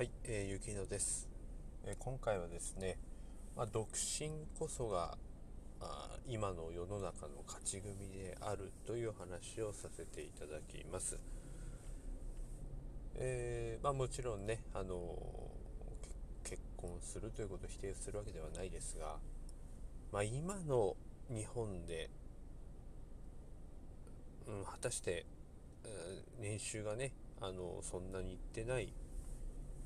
はい、えー、ゆきのです、えー、今回はですね、まあ、独身こそがあ今の世の中の勝ち組であるという話をさせていただきます。えー、まあ、もちろんね、あの結婚するということを否定するわけではないですが、まあ、今の日本で、うん、果たして、うん、年収がねあのそんなにいってない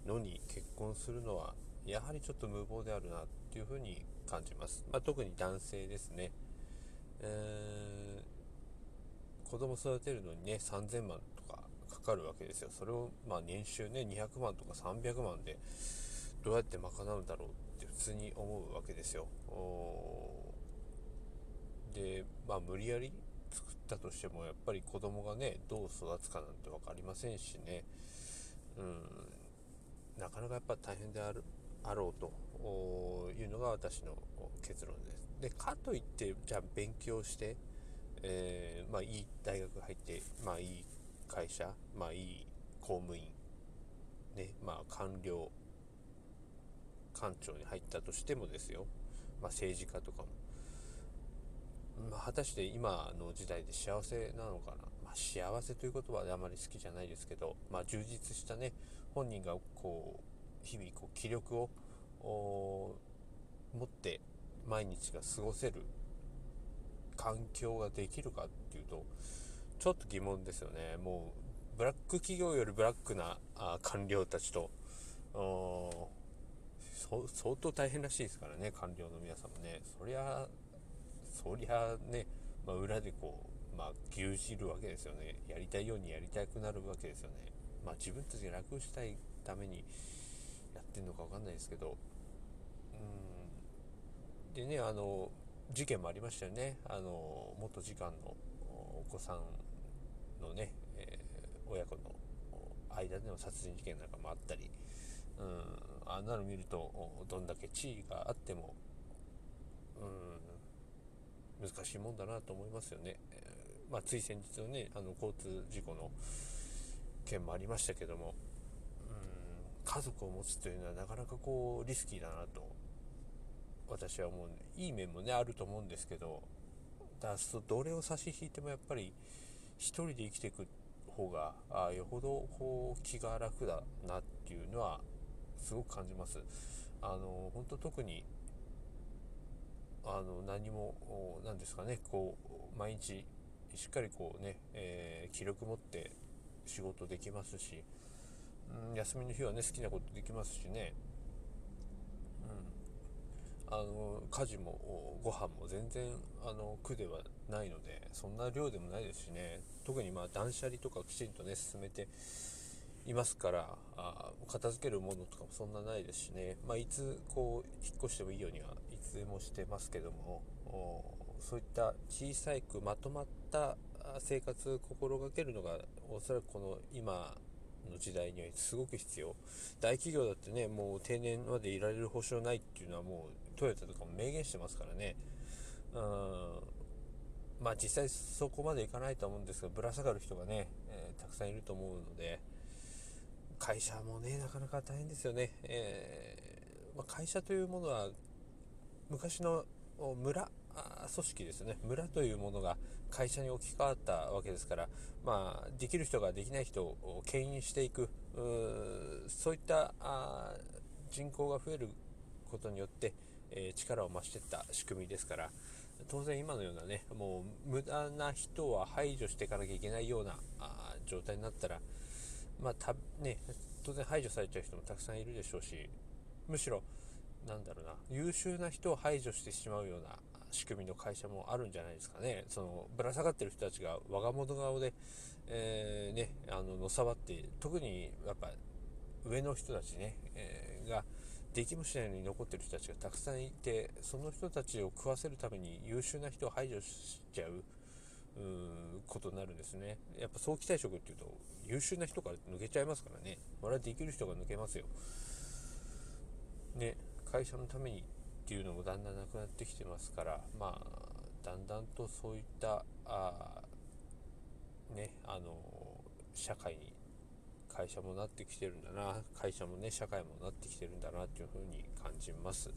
のに結婚するのはやはりちょっと無謀であるなっていうふうに感じます。まあ、特に男性ですね。えー、子供育てるのにね、3000万とかかかるわけですよ。それをまあ年収ね、200万とか300万でどうやって賄うんだろうって普通に思うわけですよ。で、まあ無理やり作ったとしてもやっぱり子供がね、どう育つかなんて分かりませんしね。うんなかなかやっぱ大変であるあろうというのが私の結論です。でかといってじゃあ勉強して、えー、まあ、いい大学入って、まあ、いい会社、まあ、いい公務員、ねまあ、官僚官庁に入ったとしてもですよ、まあ、政治家とかも、まあ、果たして今の時代で幸せなのかな、幸せという言葉はあまり好きじゃないですけど、まあ、充実したね本人がこう日々こう気力を持って毎日が過ごせる環境ができるかっていうとちょっと疑問ですよね。もうブラック企業よりブラックな官僚たちと相当大変らしいですからね官僚の皆さんもね。そりゃそりゃね、まあ、裏でこうまあ牛耳るわけですよね。やりたいようにやりたくなるわけですよね。まあ、自分たちが楽したいためにやってるのか分かんないですけど。うん。でねあの事件もありましたよね。あの元次官のお子さんのね、えー、親子の間での殺人事件なんかもあったり。うん。あんなの見るとどんだけ地位があっても。うん。難しいもんだなと思いますよね。えー、まあ、つい先日のねあの交通事故の件もありましたけどもうん家族を持つというのはなかなかこうリスキーだなと私は思ういい面もねあると思うんですけどだとどれを差し引いてもやっぱり一人で生きていく方があよほどこう気が楽だなっていうのはすごく感じます。あの本当特にあの何も何ですかねこう毎日しっかりこうね、えー、気力持って仕事できますし、うん、休みの日はね好きなことできますしね、うん、あの家事もご飯も全然あの苦ではないのでそんな量でもないですしね。特にまあ断捨離とかきちんとね進めていますからあ片付けるものとかもそんなないですしね、まあ、いつこう引っ越してもいいようにはいつでもしてますけどもそういった小さいくまとまった生活を心がけるのがおそらくこの今の時代にはすごく必要。大企業だってねもう定年までいられる保証ないっていうのはもうトヨタとかも明言してますからね。うんまあ実際そこまでいかないと思うんですがぶら下がる人がね、えー、たくさんいると思うので会社もねなかなか大変ですよね、えー、まあ、会社というものは昔の村組織ですね。村というものが会社に置き換わったわけですから、まあ、できる人ができない人を牽引していくそういった人口が増えることによって、えー、力を増していった仕組みですから当然今のようなねもう無駄な人は排除していかなきゃいけないような状態になったら、まあたね、当然排除されちゃう人もたくさんいるでしょうしむしろなんだろうな優秀な人を排除してしまうような仕組みの会社もあるんじゃないですかね。その、ぶら下がってる人たちが我が物顔で、えー、ね、あの、のさばって、特にやっぱ上の人たちね、えー、が、できもしないのに残ってる人たちがたくさんいて、その人たちを食わせるために優秀な人を排除しちゃう、うことになるんですね。やっぱ早期退職っていうと、優秀な人から抜けちゃいますからね。我々できる人が抜けますよ。ね、会社のためにっていうのもだんだんなくなってきてますからまあだんだんとそういったあねあの社会に会社もなってきてるんだな会社もね社会もなってきてるんだなっていうふうに感じます、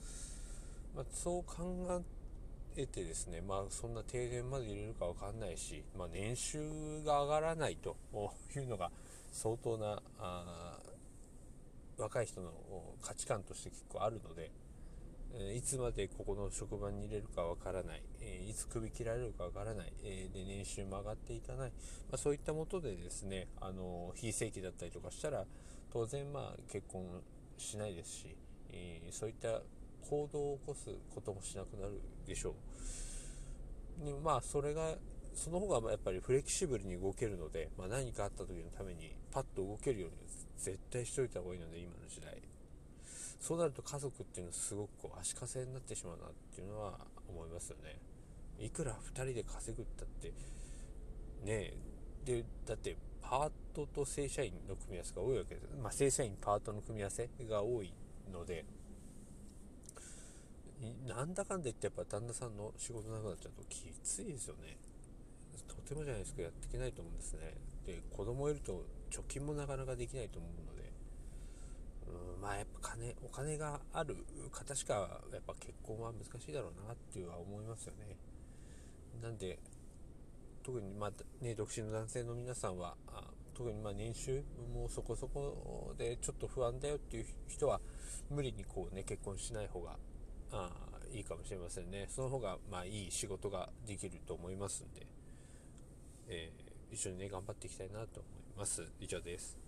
まあ、そう考えてですねまあそんな停電まで入れるか分かんないし、まあ、年収が上がらないというのが相当なあ若い人の価値観として結構あるのでいつまでここの職場に入れるかわからない、いつ首切られるかわからない、で年収も上がっていかない、まあ、そういったもとでですね、あの非正規だったりとかしたら当然まあ結婚しないですし、そういった行動を起こすこともしなくなるでしょう。でまあそれがその方がやっぱりフレキシブルに動けるので、まあ、何かあった時のためにパッと動けるように絶対しといた方がいいので今の時代。そうなると家族っていうのはすごくこう足かせになってしまうなっていうのは思いますよね。いくら2人で稼ぐったってねでだってパートと正社員の組み合わせが多いわけですまあ、正社員パートの組み合わせが多いので。なんだかんだ言ってやっぱ旦那さんの仕事なくなっちゃうときついですよね。とてもじゃないですけどやっていけないと思うんですね。で子供いると貯金もなかなかできないと思うので。うんまあやっぱ金お金がある方しかやっぱ結婚は難しいだろうなっていうは思いますよね。なんで特にまあね独身の男性の皆さんはあ特にま年収もそこそこでちょっと不安だよっていう人は無理にこうね結婚しない方があいいかもしれませんね。その方がまあいい仕事ができると思いますんで、えー、一緒にね頑張っていきたいなと思います。以上です。